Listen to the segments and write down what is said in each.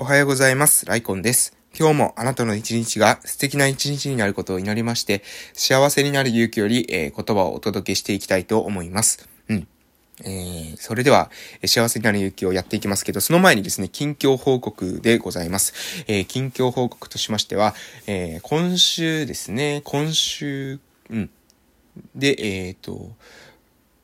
おはようございます。ライコンです。今日もあなたの一日が素敵な一日になることを祈りまして、幸せになる勇気より、えー、言葉をお届けしていきたいと思います。うん。えー、それでは、幸せになる勇気をやっていきますけど、その前にですね、近況報告でございます。えー、近況報告としましては、えー、今週ですね、今週、うん。で、えっ、と、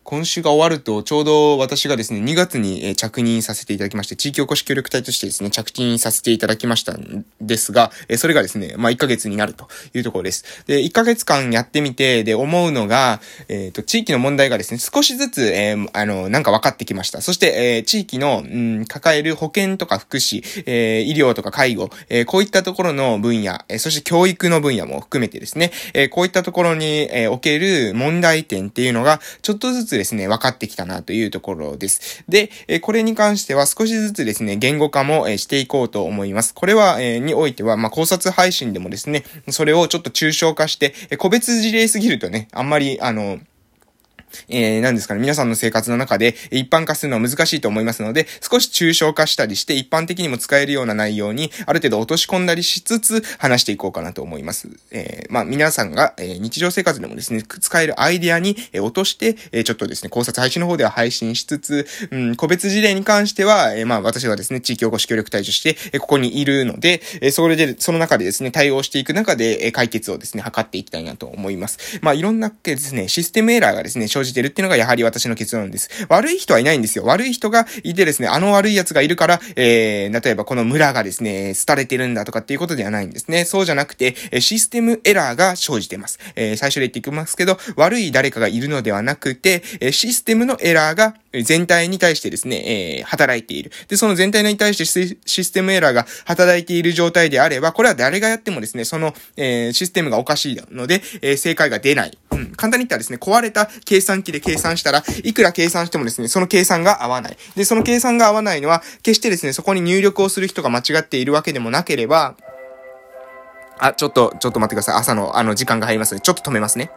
今週が終わると、ちょうど私がですね、2月に着任させていただきまして、地域おこし協力隊としてですね、着任させていただきましたんですが、それがですね、まあ、1ヶ月になるというところです。で、1ヶ月間やってみて、で、思うのが、えっ、ー、と、地域の問題がですね、少しずつ、えー、あの、なんか分かってきました。そして、えー、地域の、うん、抱える保健とか福祉、え、医療とか介護、え、こういったところの分野、え、そして教育の分野も含めてですね、え、こういったところに、え、おける問題点っていうのが、ちょっとずつですね、分かってきたなというところです。で、えこれに関しては少しずつですね、言語化も、えしていこうと思います。これは、えにおいては、まあ、考察配信でもですね、それをちょっと抽象化して、え個別事例すぎるとね、あんまり、あの、えー、何ですかね、皆さんの生活の中で一般化するのは難しいと思いますので、少し抽象化したりして一般的にも使えるような内容にある程度落とし込んだりしつつ話していこうかなと思います。えー、まあ皆さんが、えー、日常生活でもですね、使えるアイデアに、え落として、えちょっとですね、考察配信の方では配信しつつ、うん、個別事例に関しては、えまあ私はですね、地域おこし協力隊として、えここにいるので、えそれで、その中でですね、対応していく中で、え解決をですね、図っていきたいなと思います。まあいろんなですね、システムエラーがですね、生じてるっていうのがやはり私の結論です。悪い人はいないんですよ。悪い人がいてですね、あの悪い奴がいるから、えー、例えばこの村がですね、廃れてるんだとかっていうことではないんですね。そうじゃなくて、システムエラーが生じてます。えー、最初で言っていきますけど、悪い誰かがいるのではなくて、システムのエラーが全体に対してですね、えー、働いている。で、その全体に対してシステムエラーが働いている状態であれば、これは誰がやってもですね、その、えー、システムがおかしいので、えー、正解が出ない。うん。簡単に言ったらですね、壊れた計算機で計算したら、いくら計算してもですね、その計算が合わない。で、その計算が合わないのは、決してですね、そこに入力をする人が間違っているわけでもなければ、あ、ちょっと、ちょっと待ってください。朝の、あの、時間が入りますので、ちょっと止めますね。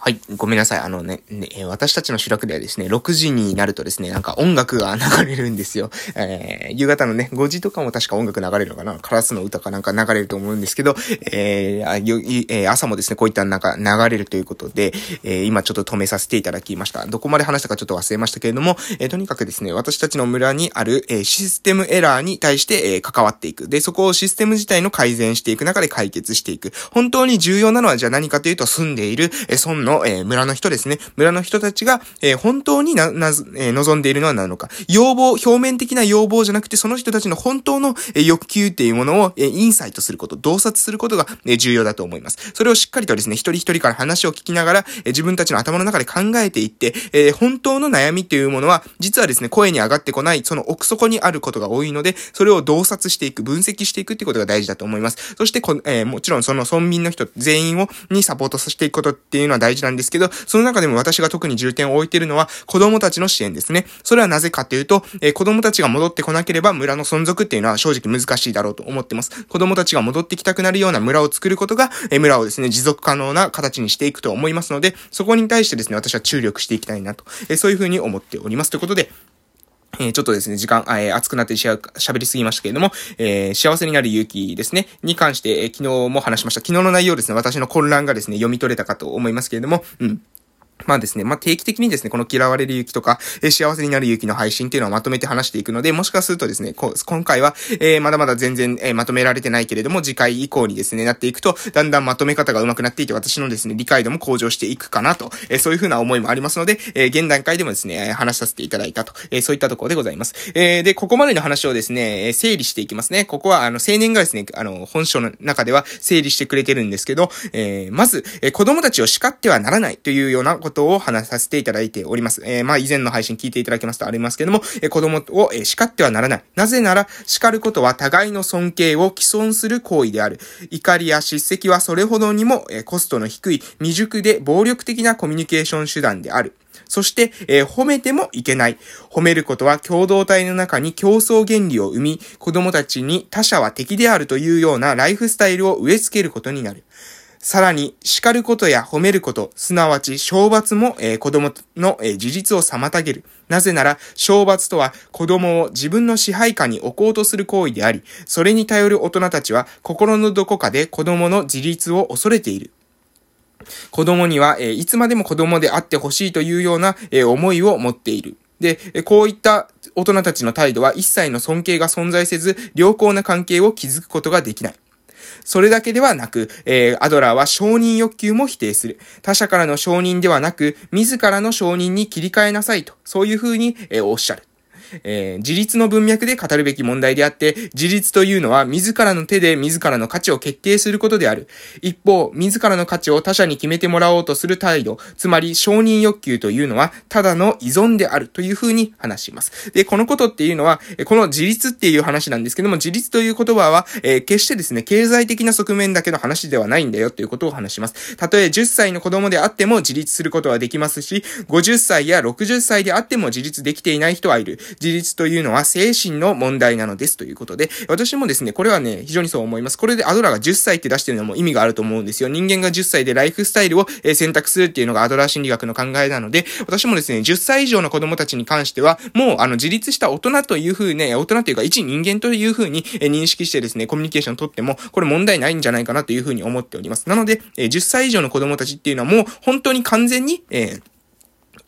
はい、ごめんなさい。あのね、ね、私たちの主楽ではですね、6時になるとですね、なんか音楽が流れるんですよ。えー、夕方のね、5時とかも確か音楽流れるのかな？カラスの歌かなんか流れると思うんですけど、えー、えー、朝もですね、こういったなんか流れるということで、えー、今ちょっと止めさせていただきました。どこまで話したかちょっと忘れましたけれども、えー、とにかくですね、私たちの村にある、えー、システムエラーに対して、えー、関わっていく。で、そこをシステム自体の改善していく中で解決していく。本当に重要なのはじゃあ何かというと、住んでいる、えー、村の、えー、村の人ですね。村の人たちが、えー、本当にな、な、えー、望んでいるのは何のか。要望、表面的な要望じゃなくて、その人たちの本当の、えー、欲求っていうものを、えー、インサイトすること、洞察することが、えー、重要だと思います。それをしっかりとですね、一人一人から話を聞きながら、えー、自分たちの頭の中で考えていって、えー、本当の悩みっていうものは、実はですね、声に上がってこない、その奥底にあることが多いので、それを洞察していく、分析していくってことが大事だと思います。そしてこ、えー、もちろんその村民の人全員を、にサポートさせていくことっていうのは大事なんですけど、その中でも私が特に重点を置いているのは子供たちの支援ですね。それはなぜかというと、えー、子供たちが戻ってこなければ村の存続っていうのは正直難しいだろうと思ってます。子供たちが戻ってきたくなるような村を作ることが、えー、村をですね、持続可能な形にしていくと思いますので、そこに対してですね、私は注力していきたいなと、えー、そういうふうに思っております。ということで、え、ちょっとですね、時間、えー、熱くなってしゃ、喋りすぎましたけれども、えー、幸せになる勇気ですね、に関して、えー、昨日も話しました。昨日の内容ですね、私の混乱がですね、読み取れたかと思いますけれども、うん。まあですね、まあ定期的にですね、この嫌われる勇気とか、えー、幸せになる勇気の配信っていうのをまとめて話していくので、もしかするとですね、こ今回は、えー、まだまだ全然、えー、まとめられてないけれども、次回以降にですね、なっていくと、だんだんまとめ方が上手くなっていて、私のですね、理解度も向上していくかなと、えー、そういうふうな思いもありますので、えー、現段階でもですね、話させていただいたと、えー、そういったところでございます。えー、で、ここまでの話をですね、整理していきますね。ここは、あの、青年がですね、あの、本書の中では整理してくれてるんですけど、えー、まず、えー、子供たちを叱ってはならないというようなことことを話させていただいております。えー、まあ、以前の配信聞いていただけますとありますけども、えー、子供を、えー、叱ってはならない。なぜなら、叱ることは互いの尊敬を既存する行為である。怒りや叱責はそれほどにも、えー、コストの低い未熟で暴力的なコミュニケーション手段である。そして、えー、褒めてもいけない。褒めることは共同体の中に競争原理を生み、子供たちに他者は敵であるというようなライフスタイルを植え付けることになる。さらに、叱ることや褒めること、すなわち、懲罰も、えー、子供の、えー、自立を妨げる。なぜなら、懲罰とは子供を自分の支配下に置こうとする行為であり、それに頼る大人たちは心のどこかで子供の自立を恐れている。子供には、えー、いつまでも子供であってほしいというような、えー、思いを持っている。で、こういった大人たちの態度は一切の尊敬が存在せず、良好な関係を築くことができない。それだけではなく、えー、アドラーは承認欲求も否定する。他者からの承認ではなく、自らの承認に切り替えなさいと、そういうふうに、えー、おっしゃる。えー、自立の文脈で語るべき問題であって、自立というのは自らの手で自らの価値を決定することである。一方、自らの価値を他者に決めてもらおうとする態度、つまり承認欲求というのは、ただの依存であるというふうに話します。で、このことっていうのは、この自立っていう話なんですけども、自立という言葉は、えー、決してですね、経済的な側面だけの話ではないんだよということを話します。たとえ10歳の子供であっても自立することはできますし、50歳や60歳であっても自立できていない人はいる。自立というのは精神の問題なのですということで、私もですね、これはね、非常にそう思います。これでアドラーが10歳って出してるのも意味があると思うんですよ。人間が10歳でライフスタイルを選択するっていうのがアドラー心理学の考えなので、私もですね、10歳以上の子供たちに関しては、もうあの自立した大人という風ね、大人というか一人間という風に認識してですね、コミュニケーションをとっても、これ問題ないんじゃないかなという風に思っております。なので、10歳以上の子供たちっていうのはもう本当に完全に、えー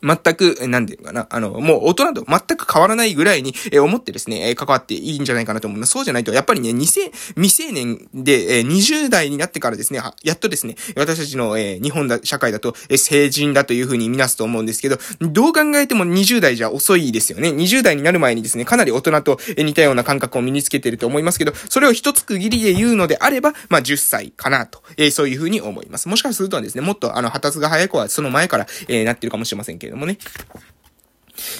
全く、なんていうかな、あの、もう大人と全く変わらないぐらいに、え思ってですね、え関わっていいんじゃないかなと思います。そうじゃないと、やっぱりね、未成、未成年で、え20代になってからですね、やっとですね、私たちの、え日本だ、社会だと、え成人だというふうに見なすと思うんですけど、どう考えても20代じゃ遅いですよね。20代になる前にですね、かなり大人と似たような感覚を身につけてると思いますけど、それを一つ区切りで言うのであれば、まあ、10歳かなと、えそういうふうに思います。もしかするとですね、もっとあの、発達が早い子はその前から、えなってるかもしれませんけれどもね。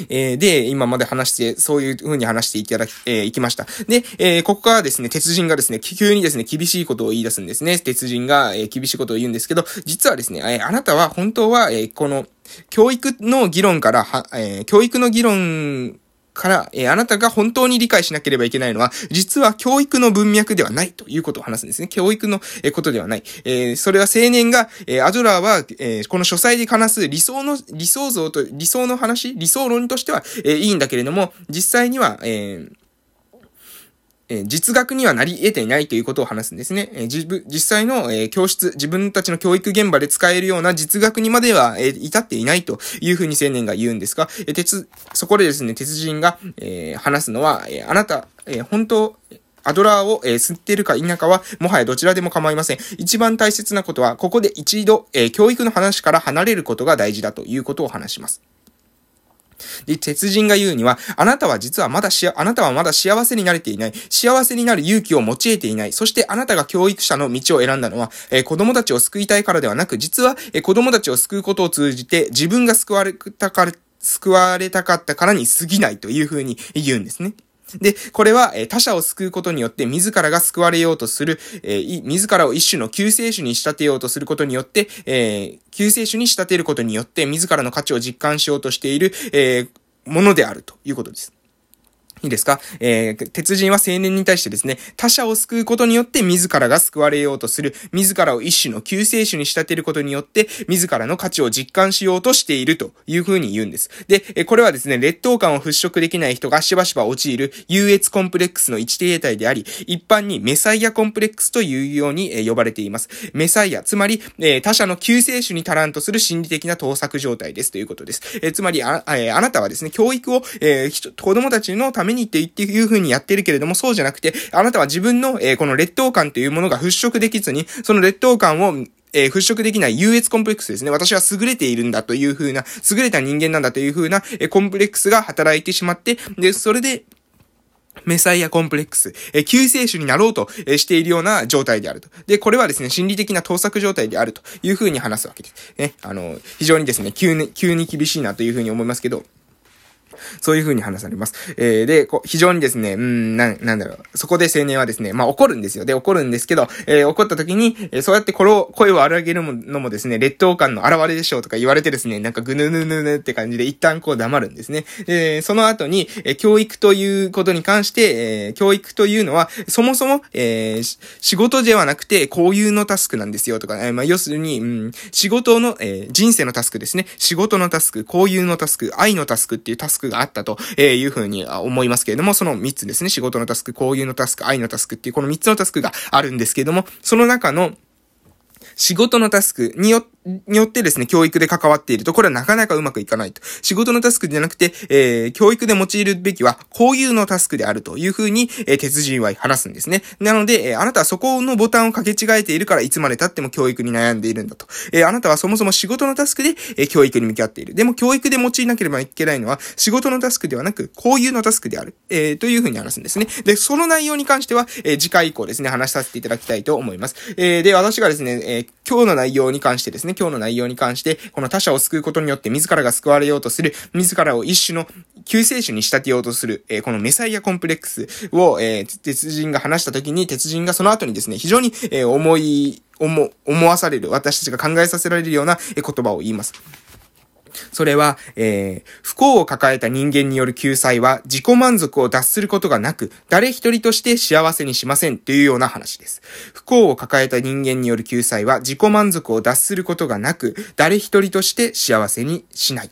えー、で、今まで話して、そういう風に話していただき、えー、いきました。で、えー、ここからですね、鉄人がですね、急にですね、厳しいことを言い出すんですね。鉄人が、え、厳しいことを言うんですけど、実はですね、え、あなたは本当は、え、この、教育の議論から、は、え、教育の議論から、えー、あなたが本当に理解しなければいけないのは、実は教育の文脈ではないということを話すんですね。教育の、えー、ことではない。えー、それは青年が、えアドラーは、えこの書斎で話す理想の、理想像と、理想の話、理想論としては、えいいんだけれども、実際には、えーえ実学にはなり得ていないということを話すんですね。え実際の、え教室、自分たちの教育現場で使えるような実学にまでは、え至っていないというふうに青年が言うんですが、え鉄、そこでですね、鉄人が、え話すのは、えあなた、え本当、アドラーを、えー、吸ってるか否かは、もはやどちらでも構いません。一番大切なことは、ここで一度、えー、教育の話から離れることが大事だということを話します。で、鉄人が言うには、あなたは実はまだしあなたはまだ幸せになれていない。幸せになる勇気を持ち得ていない。そしてあなたが教育者の道を選んだのは、えー、子供たちを救いたいからではなく、実は、えー、子供たちを救うことを通じて、自分が救われたか、救われたかったからに過ぎないというふうに言うんですね。で、これは、え他者を救うことによって自らが救われようとする、え、自らを一種の救世主に仕立てようとすることによって、え、救世主に仕立てることによって自らの価値を実感しようとしている、え、ものであるということです。いいですか？えー、鉄人は青年に対してですね、他者を救うことによって自らが救われようとする、自らを一種の救世主に仕立てることによって、自らの価値を実感しようとしているというふうに言うんです。で、えこれはですね、劣等感を払拭できない人がしばしば陥る優越コンプレックスの一定体であり、一般にメサイアコンプレックスというようにえ呼ばれています。メサイア、つまり、他者の救世主に足らんとする心理的な盗作状態ですということです。つまりあ、あなたはですね、教育を、えー、子供たちのためにって言っていう風にやってるけれども、そうじゃなくて、あなたは自分の、えー、この劣等感というものが払拭できずに、その劣等感を、えー、払拭できない優越コンプレックスですね。私は優れているんだという風な、優れた人間なんだという風な、えー、コンプレックスが働いてしまって、で、それで、メサイアコンプレックス、え救世主になろうと、えしているような状態であると。で、これはですね、心理的な盗作状態であるという風に話すわけです。ね、あの、非常にですね、急に、急に厳しいなという風に思いますけど、そういう風に話されます。えー、で、こう、非常にですね、うん、な、なんだろう。そこで青年はですね、まあ怒るんですよ。で、怒るんですけど、えー、怒った時に、えー、そうやってこれを、声を荒げるのもですね、劣等感の現れでしょうとか言われてですね、なんかぐぬぬぬぬって感じで一旦こう黙るんですね。えー、その後に、えー、教育ということに関して、えー、教育というのは、そもそも、えー、仕事ではなくて、こういうのタスクなんですよとか、えー、まあ要するに、うん、仕事の、えー、人生のタスクですね。仕事のタスク、こういうのタスク、愛のタスクっていうタスクがあったと、いうふうに思いますけれども、その3つですね。仕事のタスク、交友のタスク、愛のタスクっていうこの3つのタスクがあるんですけれども、その中の仕事のタスクによって、によってですね、教育で関わっていると、これはなかなかうまくいかないと。仕事のタスクじゃなくて、えー、教育で用いるべきは、こういうのタスクであるというふうに、えー、鉄人は話すんですね。なので、えー、あなたはそこのボタンを掛け違えているから、いつまで経っても教育に悩んでいるんだと。えー、あなたはそもそも仕事のタスクで、えー、教育に向き合っている。でも、教育で用いなければいけないのは、仕事のタスクではなく、こういうのタスクである。えー、というふうに話すんですね。で、その内容に関しては、えー、次回以降ですね、話させていただきたいと思います。えー、で、私がですね、えー、今日の内容に関してですね、今日の内容に関して、この他者を救うことによって自らが救われようとする、自らを一種の救世主に仕立てようとする、えー、このメサイアコンプレックスを、えー、鉄人が話した時に、鉄人がその後にですね、非常に、えー、思い、思、思わされる、私たちが考えさせられるような、え言葉を言います。それは、えー、不幸を抱えた人間による救済は自己満足を脱することがなく、誰一人として幸せにしませんというような話です。不幸を抱えた人間による救済は自己満足を脱することがなく、誰一人として幸せにしない。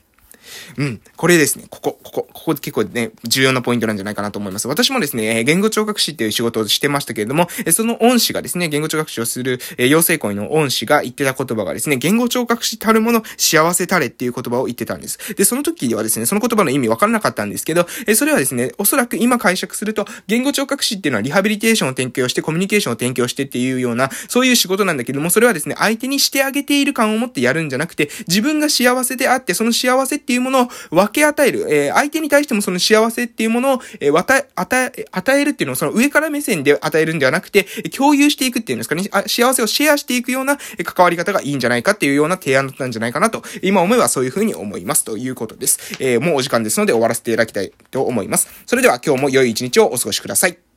うん。これですね、ここ、ここ、ここ結構ね、重要なポイントなんじゃないかなと思います。私もですね、言語聴覚士っていう仕事をしてましたけれども、その恩師がですね、言語聴覚士をする、え養成校の恩師が言ってた言葉がですね、言語聴覚士たるもの、幸せたれっていう言葉を言ってたんです。で、その時はですね、その言葉の意味わからなかったんですけど、えそれはですね、おそらく今解釈すると、言語聴覚士っていうのはリハビリテーションを提供して、コミュニケーションを提供してっていうような、そういう仕事なんだけども、それはですね、相手にしてあげている感を持ってやるんじゃなくて、自分が幸せであって、その幸せっていういうものを分け与える、えー、相手に対してもその幸せっていうものを、えー、与え、与え、与えるっていうのをその上から目線で与えるんではなくて、共有していくっていうんですかね、あ幸せをシェアしていくような関わり方がいいんじゃないかっていうような提案だったんじゃないかなと、今思えばそういうふうに思いますということです。えー、もうお時間ですので終わらせていただきたいと思います。それでは今日も良い一日をお過ごしください。